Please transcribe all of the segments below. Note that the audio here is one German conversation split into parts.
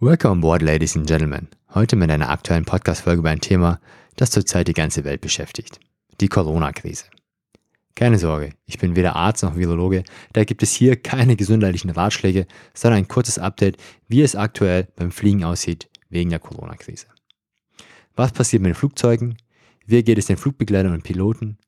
Welcome on board, ladies and gentlemen. Heute mit einer aktuellen Podcast-Folge über ein Thema, das zurzeit die ganze Welt beschäftigt. Die Corona-Krise. Keine Sorge, ich bin weder Arzt noch Virologe, da gibt es hier keine gesundheitlichen Ratschläge, sondern ein kurzes Update, wie es aktuell beim Fliegen aussieht wegen der Corona-Krise. Was passiert mit den Flugzeugen? Wie geht es den Flugbegleitern und Piloten?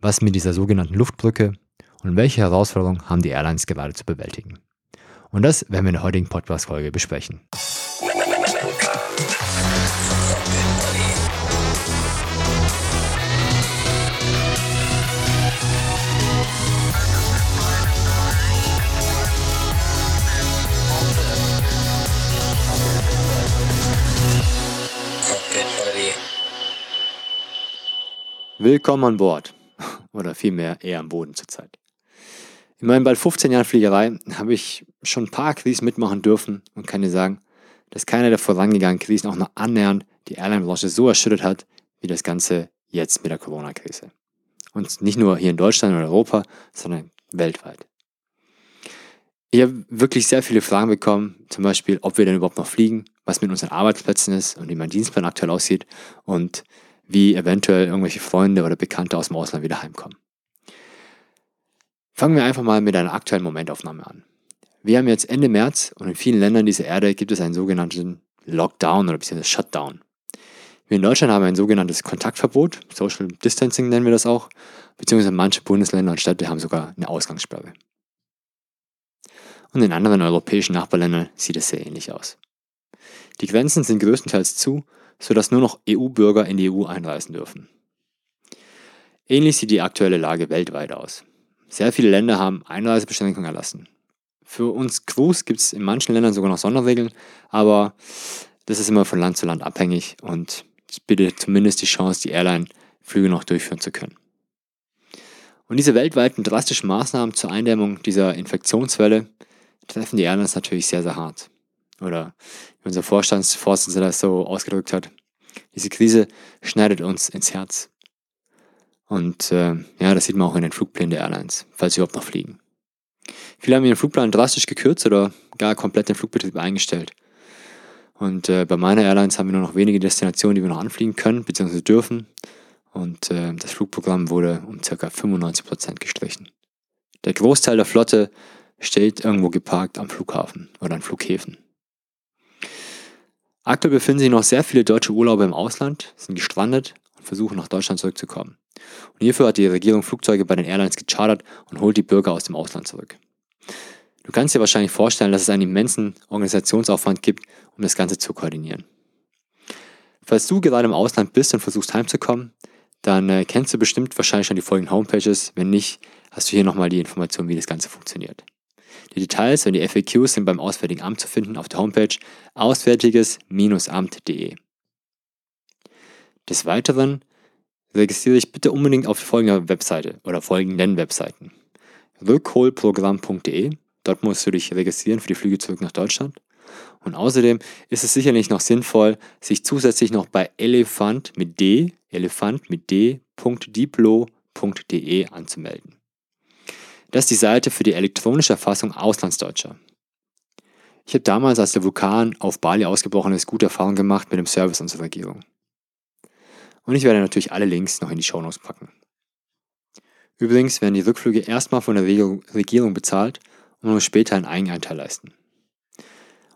Was mit dieser sogenannten Luftbrücke? Und welche Herausforderungen haben die Airlines gerade zu bewältigen? Und das werden wir in der heutigen Podcast-Folge besprechen. Willkommen an Bord. Oder vielmehr eher am Boden zurzeit. In meinen bald 15 Jahren Fliegerei habe ich schon ein paar Krisen mitmachen dürfen und kann dir sagen, dass keiner der vorangegangenen Krisen auch noch annähernd die Airline-Branche so erschüttert hat, wie das Ganze jetzt mit der Corona-Krise. Und nicht nur hier in Deutschland oder Europa, sondern weltweit. Ich habe wirklich sehr viele Fragen bekommen, zum Beispiel, ob wir denn überhaupt noch fliegen, was mit unseren Arbeitsplätzen ist und wie mein Dienstplan aktuell aussieht und wie eventuell irgendwelche Freunde oder Bekannte aus dem Ausland wieder heimkommen. Fangen wir einfach mal mit einer aktuellen Momentaufnahme an. Wir haben jetzt Ende März und in vielen Ländern dieser Erde gibt es einen sogenannten Lockdown oder beziehungsweise Shutdown. Wir in Deutschland haben ein sogenanntes Kontaktverbot, Social Distancing nennen wir das auch, beziehungsweise manche Bundesländer und Städte haben sogar eine Ausgangssperre. Und in anderen europäischen Nachbarländern sieht es sehr ähnlich aus. Die Grenzen sind größtenteils zu, sodass nur noch EU-Bürger in die EU einreisen dürfen. Ähnlich sieht die aktuelle Lage weltweit aus. Sehr viele Länder haben Einreisebeschränkungen erlassen. Für uns Crews gibt es in manchen Ländern sogar noch Sonderregeln, aber das ist immer von Land zu Land abhängig und es bietet zumindest die Chance, die Airline-Flüge noch durchführen zu können. Und diese weltweiten drastischen Maßnahmen zur Eindämmung dieser Infektionswelle treffen die Airlines natürlich sehr, sehr hart. Oder wie unser Vorstandsvorsitzender das so ausgedrückt hat, diese Krise schneidet uns ins Herz. Und äh, ja, das sieht man auch in den Flugplänen der Airlines, falls sie überhaupt noch fliegen. Viele haben ihren Flugplan drastisch gekürzt oder gar komplett den Flugbetrieb eingestellt. Und äh, bei meiner Airlines haben wir nur noch wenige Destinationen, die wir noch anfliegen können bzw. dürfen. Und äh, das Flugprogramm wurde um ca. 95% gestrichen. Der Großteil der Flotte steht irgendwo geparkt am Flughafen oder an Flughäfen. Aktuell befinden sich noch sehr viele deutsche Urlauber im Ausland, sind gestrandet versuchen nach Deutschland zurückzukommen. Und hierfür hat die Regierung Flugzeuge bei den Airlines gechartert und holt die Bürger aus dem Ausland zurück. Du kannst dir wahrscheinlich vorstellen, dass es einen immensen Organisationsaufwand gibt, um das Ganze zu koordinieren. Falls du gerade im Ausland bist und versuchst heimzukommen, dann äh, kennst du bestimmt wahrscheinlich schon die folgenden Homepages. Wenn nicht, hast du hier nochmal die Information, wie das Ganze funktioniert. Die Details und die FAQs sind beim Auswärtigen Amt zu finden auf der Homepage auswärtiges-amt.de. Des Weiteren registriere dich bitte unbedingt auf folgender Webseite oder folgenden Webseiten. Rückholprogramm.de, dort musst du dich registrieren für die Flüge zurück nach Deutschland. Und außerdem ist es sicherlich noch sinnvoll, sich zusätzlich noch bei Elefant mit D, Elefant mit D.diplo.de anzumelden. Das ist die Seite für die elektronische Erfassung Auslandsdeutscher. Ich habe damals, als der Vulkan auf Bali ausgebrochen ist, gute Erfahrungen gemacht mit dem Service unserer Regierung. Und ich werde natürlich alle Links noch in die Shownotes packen. Übrigens werden die Rückflüge erstmal von der Regierung bezahlt und nur später einen Eigenanteil leisten.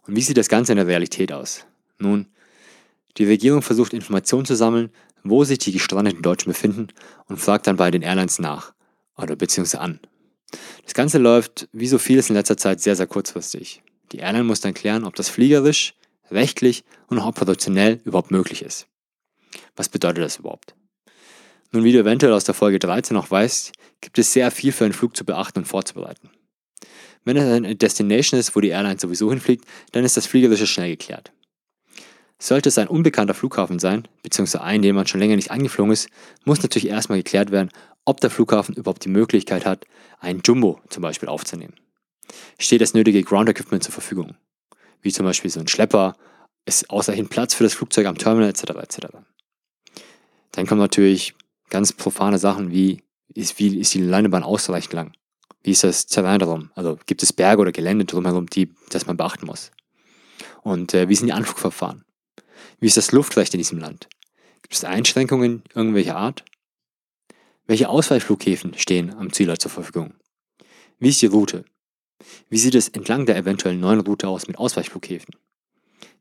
Und wie sieht das Ganze in der Realität aus? Nun, die Regierung versucht Informationen zu sammeln, wo sich die gestrandeten Deutschen befinden und fragt dann bei den Airlines nach oder beziehungsweise an. Das Ganze läuft, wie so vieles in letzter Zeit, sehr, sehr kurzfristig. Die Airline muss dann klären, ob das fliegerisch, rechtlich und auch operationell überhaupt möglich ist. Was bedeutet das überhaupt? Nun, wie du eventuell aus der Folge 13 noch weißt, gibt es sehr viel für einen Flug zu beachten und vorzubereiten. Wenn es eine Destination ist, wo die Airline sowieso hinfliegt, dann ist das Fliegerische schnell geklärt. Sollte es ein unbekannter Flughafen sein, beziehungsweise ein, den man schon länger nicht angeflogen ist, muss natürlich erstmal geklärt werden, ob der Flughafen überhaupt die Möglichkeit hat, einen Jumbo zum Beispiel aufzunehmen. Steht das nötige Ground Equipment zur Verfügung, wie zum Beispiel so ein Schlepper, ist ausreichend Platz für das Flugzeug am Terminal etc. etc. Dann kommen natürlich ganz profane Sachen wie ist, wie ist die Landebahn ausreichend lang? Wie ist das Terrain darum? Also gibt es Berge oder Gelände drumherum, die, das man beachten muss? Und äh, wie sind die Anflugverfahren? Wie ist das Luftrecht in diesem Land? Gibt es Einschränkungen irgendwelcher Art? Welche Ausweichflughäfen stehen am Zielort zur Verfügung? Wie ist die Route? Wie sieht es entlang der eventuellen neuen Route aus mit Ausweichflughäfen?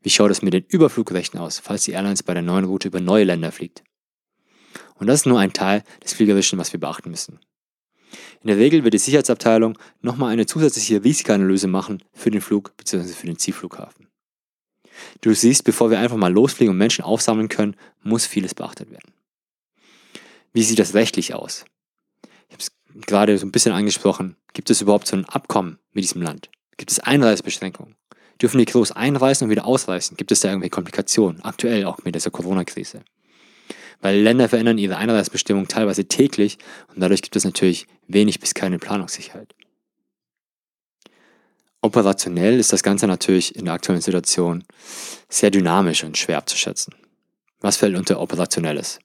Wie schaut es mit den Überflugrechten aus, falls die Airlines bei der neuen Route über neue Länder fliegt? Und das ist nur ein Teil des Fliegerischen, was wir beachten müssen. In der Regel wird die Sicherheitsabteilung nochmal eine zusätzliche Risikoanalyse machen für den Flug bzw. für den Zielflughafen. Du siehst, bevor wir einfach mal losfliegen und Menschen aufsammeln können, muss vieles beachtet werden. Wie sieht das rechtlich aus? Ich habe es gerade so ein bisschen angesprochen. Gibt es überhaupt so ein Abkommen mit diesem Land? Gibt es Einreisebeschränkungen? Dürfen die Crews einreisen und wieder ausreisen? Gibt es da irgendwelche Komplikationen? Aktuell auch mit dieser Corona-Krise. Weil Länder verändern ihre Einreisebestimmungen teilweise täglich und dadurch gibt es natürlich wenig bis keine Planungssicherheit. Operationell ist das Ganze natürlich in der aktuellen Situation sehr dynamisch und schwer abzuschätzen. Was fällt unter Operationelles?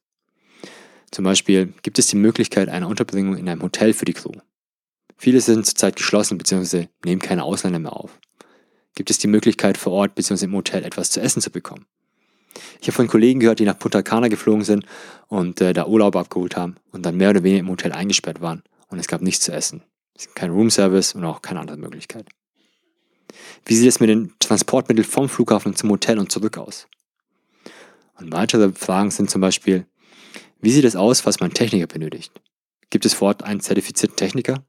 Zum Beispiel gibt es die Möglichkeit einer Unterbringung in einem Hotel für die Crew. Viele sind zurzeit geschlossen bzw. nehmen keine Ausländer mehr auf. Gibt es die Möglichkeit vor Ort bzw. im Hotel etwas zu essen zu bekommen? Ich habe von Kollegen gehört, die nach Punta Cana geflogen sind und äh, da Urlaub abgeholt haben und dann mehr oder weniger im Hotel eingesperrt waren und es gab nichts zu essen. Kein Roomservice und auch keine andere Möglichkeit. Wie sieht es mit den Transportmitteln vom Flughafen zum Hotel und zurück aus? Und weitere Fragen sind zum Beispiel, wie sieht es aus, was man Techniker benötigt? Gibt es vor Ort einen zertifizierten Techniker?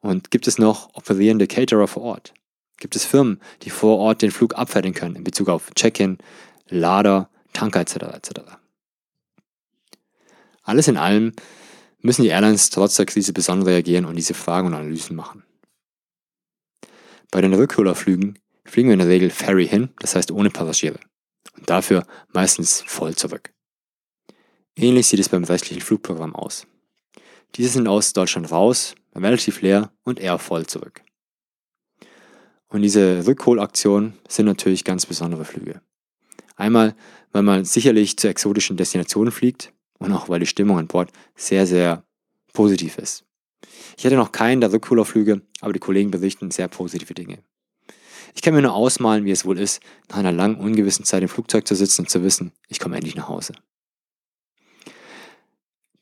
Und gibt es noch operierende Caterer vor Ort? Gibt es Firmen, die vor Ort den Flug abfertigen können in Bezug auf Check-in, Lader, Tanker etc. etc. Alles in allem müssen die Airlines trotz der Krise besonders reagieren und diese Fragen und Analysen machen. Bei den Rückholerflügen fliegen wir in der Regel Ferry hin, das heißt ohne Passagiere. Und dafür meistens voll zurück. Ähnlich sieht es beim restlichen Flugprogramm aus. Diese sind aus Deutschland raus, relativ leer und eher voll zurück. Und diese Rückholaktionen sind natürlich ganz besondere Flüge. Einmal, weil man sicherlich zu exotischen Destinationen fliegt und auch weil die Stimmung an Bord sehr, sehr positiv ist. Ich hatte noch keinen der Rückholerflüge, aber die Kollegen berichten sehr positive Dinge. Ich kann mir nur ausmalen, wie es wohl ist, nach einer langen, ungewissen Zeit im Flugzeug zu sitzen und zu wissen, ich komme endlich nach Hause.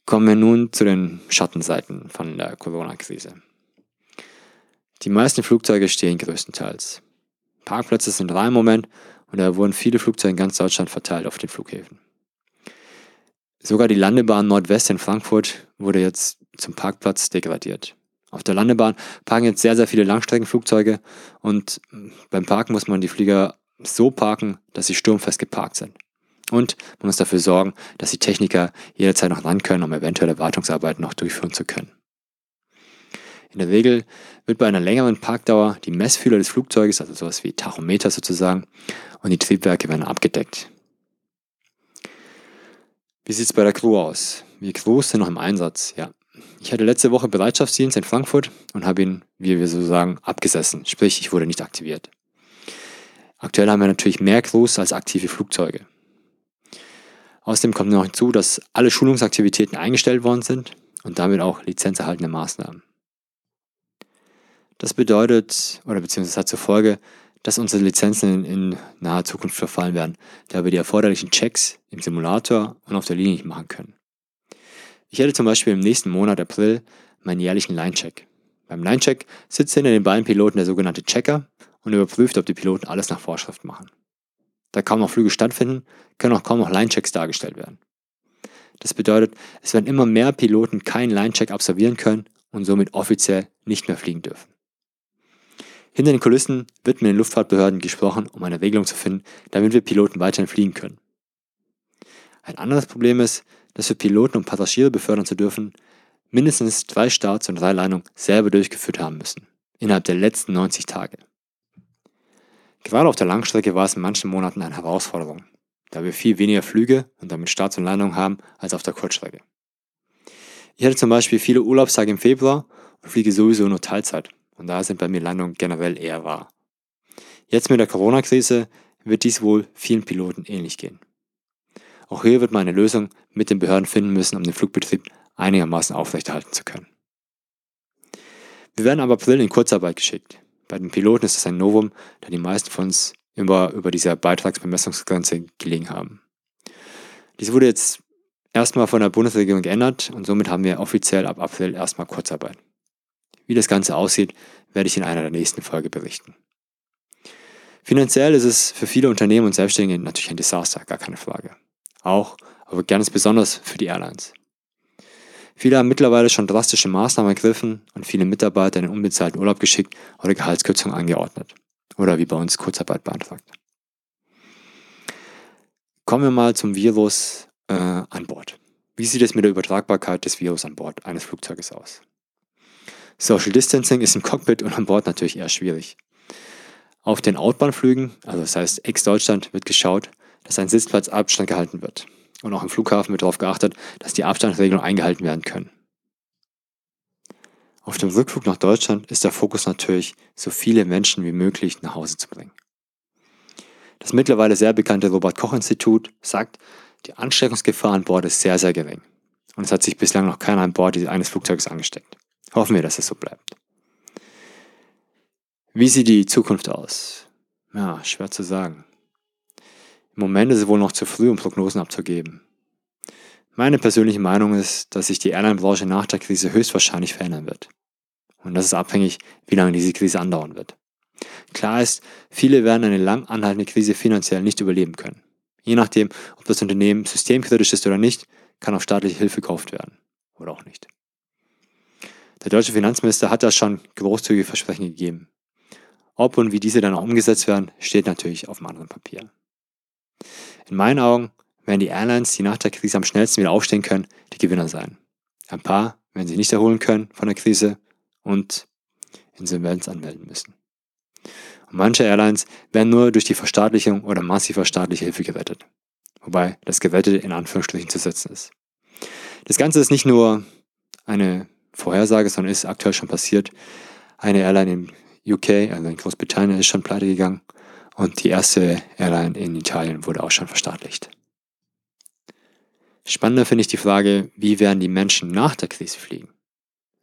Kommen wir nun zu den Schattenseiten von der Corona-Krise. Die meisten Flugzeuge stehen größtenteils. Parkplätze sind rar im Moment und da wurden viele Flugzeuge in ganz Deutschland verteilt auf den Flughäfen. Sogar die Landebahn Nordwest in Frankfurt wurde jetzt zum Parkplatz degradiert. Auf der Landebahn parken jetzt sehr, sehr viele Langstreckenflugzeuge und beim Parken muss man die Flieger so parken, dass sie sturmfest geparkt sind. Und man muss dafür sorgen, dass die Techniker jederzeit noch ran können, um eventuelle Wartungsarbeiten noch durchführen zu können. In der Regel wird bei einer längeren Parkdauer die Messfühler des Flugzeuges, also sowas wie Tachometer sozusagen, und die Triebwerke werden abgedeckt. Wie sieht es bei der Crew aus? Wir Crews sind noch im Einsatz, ja. Ich hatte letzte Woche Bereitschaftsdienst in Frankfurt und habe ihn, wie wir so sagen, abgesessen. Sprich, ich wurde nicht aktiviert. Aktuell haben wir natürlich mehr Crews als aktive Flugzeuge. Außerdem kommt noch hinzu, dass alle Schulungsaktivitäten eingestellt worden sind und damit auch lizenzerhaltende Maßnahmen. Das bedeutet, oder beziehungsweise hat zur Folge, dass unsere Lizenzen in, in naher Zukunft verfallen werden, da wir die erforderlichen Checks im Simulator und auf der Linie nicht machen können. Ich hätte zum Beispiel im nächsten Monat April meinen jährlichen Line-Check. Beim Line-Check sitzt hinter den beiden Piloten der sogenannte Checker und überprüft, ob die Piloten alles nach Vorschrift machen. Da kaum noch Flüge stattfinden, können auch kaum noch Line-Checks dargestellt werden. Das bedeutet, es werden immer mehr Piloten keinen Line-Check absolvieren können und somit offiziell nicht mehr fliegen dürfen. Hinter den Kulissen wird mit den Luftfahrtbehörden gesprochen, um eine Regelung zu finden, damit wir Piloten weiterhin fliegen können. Ein anderes Problem ist, dass für Piloten, um Passagiere befördern zu dürfen, mindestens drei Starts und drei Landungen selber durchgeführt haben müssen, innerhalb der letzten 90 Tage. Gerade auf der Langstrecke war es in manchen Monaten eine Herausforderung, da wir viel weniger Flüge und damit Starts und Landungen haben als auf der Kurzstrecke. Ich hatte zum Beispiel viele Urlaubstage im Februar und fliege sowieso nur Teilzeit und daher sind bei mir Landungen generell eher wahr. Jetzt mit der Corona-Krise wird dies wohl vielen Piloten ähnlich gehen. Auch hier wird man eine Lösung mit den Behörden finden müssen, um den Flugbetrieb einigermaßen aufrechterhalten zu können. Wir werden ab April in Kurzarbeit geschickt. Bei den Piloten ist das ein Novum, da die meisten von uns über, über dieser Beitragsbemessungsgrenze gelegen haben. Diese wurde jetzt erstmal von der Bundesregierung geändert und somit haben wir offiziell ab April erstmal Kurzarbeit. Wie das Ganze aussieht, werde ich in einer der nächsten Folge berichten. Finanziell ist es für viele Unternehmen und Selbstständige natürlich ein Desaster, gar keine Frage. Auch, aber ganz besonders für die Airlines. Viele haben mittlerweile schon drastische Maßnahmen ergriffen und viele Mitarbeiter in den unbezahlten Urlaub geschickt oder Gehaltskürzungen angeordnet. Oder wie bei uns Kurzarbeit beantragt. Kommen wir mal zum Virus äh, an Bord. Wie sieht es mit der Übertragbarkeit des Virus an Bord eines Flugzeuges aus? Social Distancing ist im Cockpit und an Bord natürlich eher schwierig. Auf den Outbahnflügen, also das heißt ex-Deutschland, wird geschaut, dass ein Sitzplatzabstand gehalten wird. Und auch im Flughafen wird darauf geachtet, dass die Abstandsregelungen eingehalten werden können. Auf dem Rückflug nach Deutschland ist der Fokus natürlich, so viele Menschen wie möglich nach Hause zu bringen. Das mittlerweile sehr bekannte Robert-Koch-Institut sagt, die Ansteckungsgefahr an Bord ist sehr, sehr gering. Und es hat sich bislang noch keiner an Bord eines Flugzeuges angesteckt. Hoffen wir, dass es so bleibt. Wie sieht die Zukunft aus? Ja, schwer zu sagen. Im Moment ist es wohl noch zu früh, um Prognosen abzugeben. Meine persönliche Meinung ist, dass sich die Airline-Branche nach der Krise höchstwahrscheinlich verändern wird. Und das ist abhängig, wie lange diese Krise andauern wird. Klar ist, viele werden eine lang anhaltende Krise finanziell nicht überleben können. Je nachdem, ob das Unternehmen systemkritisch ist oder nicht, kann auf staatliche Hilfe gekauft werden. Oder auch nicht. Der deutsche Finanzminister hat da schon großzügige Versprechen gegeben. Ob und wie diese dann auch umgesetzt werden, steht natürlich auf einem anderen Papier. In meinen Augen werden die Airlines, die nach der Krise am schnellsten wieder aufstehen können, die Gewinner sein. Ein paar werden sich nicht erholen können von der Krise und Insolvenz anmelden müssen. Und manche Airlines werden nur durch die Verstaatlichung oder massiver staatlicher Hilfe gerettet. Wobei das Gerettete in Anführungsstrichen zu setzen ist. Das Ganze ist nicht nur eine Vorhersage, sondern ist aktuell schon passiert. Eine Airline im UK, also in Großbritannien, ist schon pleite gegangen und die erste Airline in Italien wurde auch schon verstaatlicht. Spannender finde ich die Frage, wie werden die Menschen nach der Krise fliegen?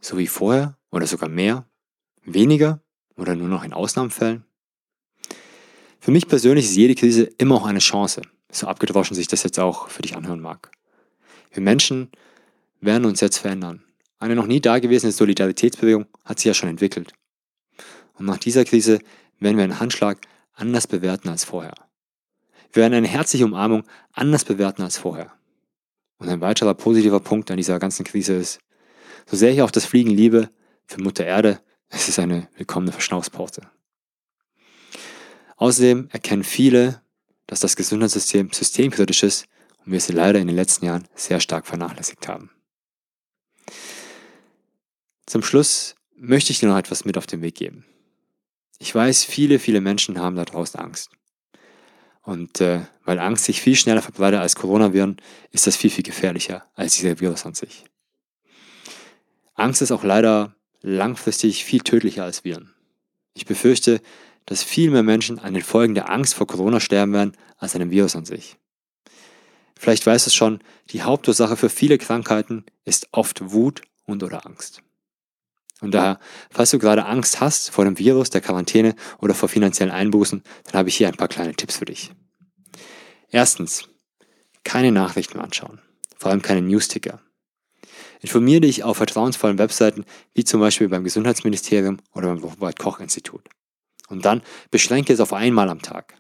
So wie vorher oder sogar mehr? Weniger oder nur noch in Ausnahmefällen? Für mich persönlich ist jede Krise immer auch eine Chance, so abgedroschen sich das jetzt auch für dich anhören mag. Wir Menschen werden uns jetzt verändern. Eine noch nie dagewesene Solidaritätsbewegung hat sich ja schon entwickelt. Und nach dieser Krise werden wir einen Handschlag anders bewerten als vorher. Wir werden eine herzliche Umarmung anders bewerten als vorher. Und ein weiterer positiver Punkt an dieser ganzen Krise ist, so sehr ich auch das Fliegen liebe, für Mutter Erde, es ist eine willkommene Verschnaufspause. Außerdem erkennen viele, dass das Gesundheitssystem systemkritisch ist und wir es leider in den letzten Jahren sehr stark vernachlässigt haben. Zum Schluss möchte ich dir noch etwas mit auf den Weg geben. Ich weiß, viele, viele Menschen haben da draußen Angst. Und äh, weil Angst sich viel schneller verbreitet als Coronaviren, ist das viel, viel gefährlicher als dieser Virus an sich. Angst ist auch leider langfristig viel tödlicher als Viren. Ich befürchte, dass viel mehr Menschen an den Folgen der Angst vor Corona sterben werden als an dem Virus an sich. Vielleicht weißt du es schon, die Hauptursache für viele Krankheiten ist oft Wut und oder Angst. Und daher, falls du gerade Angst hast vor dem Virus, der Quarantäne oder vor finanziellen Einbußen, dann habe ich hier ein paar kleine Tipps für dich. Erstens, keine Nachrichten anschauen, vor allem keine Newsticker. Informiere dich auf vertrauensvollen Webseiten wie zum Beispiel beim Gesundheitsministerium oder beim Robert Koch Institut. Und dann beschränke es auf einmal am Tag.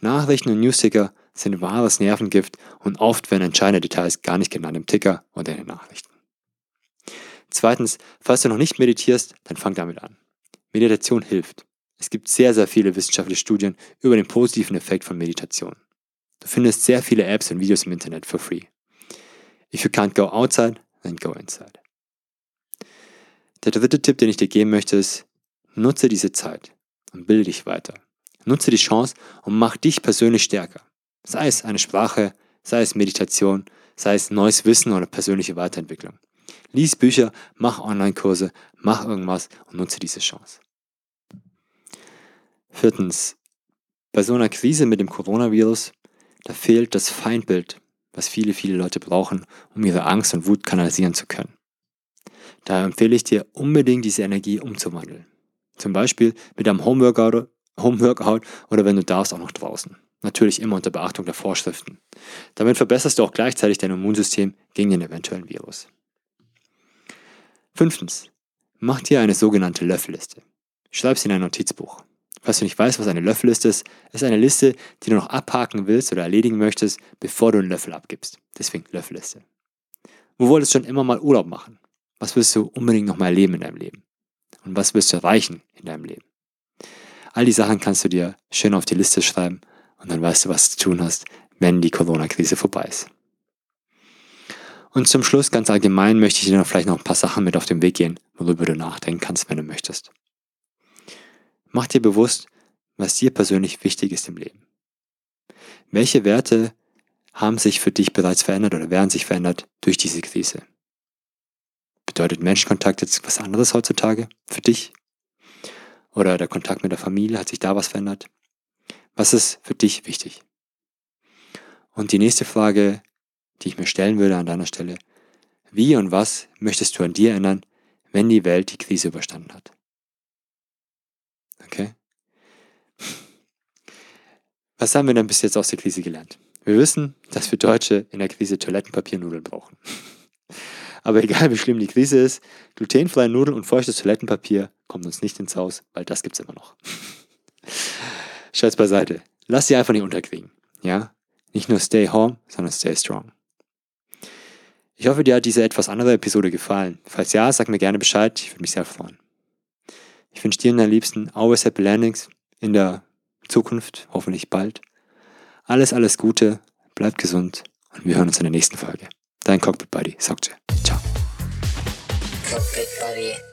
Nachrichten und Newsticker sind wahres Nervengift und oft werden entscheidende Details gar nicht genannt im Ticker oder in den Nachrichten. Zweitens, falls du noch nicht meditierst, dann fang damit an. Meditation hilft. Es gibt sehr, sehr viele wissenschaftliche Studien über den positiven Effekt von Meditation. Du findest sehr viele Apps und Videos im Internet for free. If you can't go outside, then go inside. Der dritte Tipp, den ich dir geben möchte, ist, nutze diese Zeit und bilde dich weiter. Nutze die Chance und mach dich persönlich stärker. Sei es eine Sprache, sei es Meditation, sei es neues Wissen oder persönliche Weiterentwicklung. Lies Bücher, mach Online-Kurse, mach irgendwas und nutze diese Chance. Viertens, bei so einer Krise mit dem Coronavirus, da fehlt das Feindbild, was viele, viele Leute brauchen, um ihre Angst und Wut kanalisieren zu können. Daher empfehle ich dir unbedingt diese Energie umzuwandeln. Zum Beispiel mit einem Homeworkout Homeworkout oder wenn du darfst, auch noch draußen. Natürlich immer unter Beachtung der Vorschriften. Damit verbesserst du auch gleichzeitig dein Immunsystem gegen den eventuellen Virus. Fünftens. Mach dir eine sogenannte Löffelliste. Schreib sie in ein Notizbuch. Falls du nicht weißt, was eine Löffelliste ist, ist eine Liste, die du noch abhaken willst oder erledigen möchtest, bevor du einen Löffel abgibst. Deswegen Löffelliste. Wo wolltest du schon immer mal Urlaub machen? Was willst du unbedingt noch mal erleben in deinem Leben? Und was willst du erreichen in deinem Leben? All die Sachen kannst du dir schön auf die Liste schreiben und dann weißt du, was du zu tun hast, wenn die Corona-Krise vorbei ist. Und zum Schluss ganz allgemein möchte ich dir noch vielleicht noch ein paar Sachen mit auf den Weg gehen, worüber du nachdenken kannst, wenn du möchtest. Mach dir bewusst, was dir persönlich wichtig ist im Leben. Welche Werte haben sich für dich bereits verändert oder werden sich verändert durch diese Krise? Bedeutet Menschenkontakt jetzt was anderes heutzutage für dich? Oder der Kontakt mit der Familie, hat sich da was verändert? Was ist für dich wichtig? Und die nächste Frage, die ich mir stellen würde an deiner Stelle, wie und was möchtest du an dir ändern, wenn die Welt die Krise überstanden hat? Okay? Was haben wir denn bis jetzt aus der Krise gelernt? Wir wissen, dass wir Deutsche in der Krise Toilettenpapiernudeln brauchen. Aber egal wie schlimm die Krise ist, glutenfreie Nudeln und feuchtes Toilettenpapier kommt uns nicht ins Haus, weil das gibt's immer noch. Scherz beiseite. Lass sie einfach nicht unterkriegen. Ja? Nicht nur stay home, sondern stay strong. Ich hoffe, dir hat diese etwas andere Episode gefallen. Falls ja, sag mir gerne Bescheid, ich würde mich sehr freuen. Ich wünsche dir und deinen Liebsten always happy landings in der Zukunft, hoffentlich bald. Alles, alles Gute, bleib gesund und wir hören uns in der nächsten Folge. Dein Cockpit Buddy, sagt Ciao. Cockpit Buddy.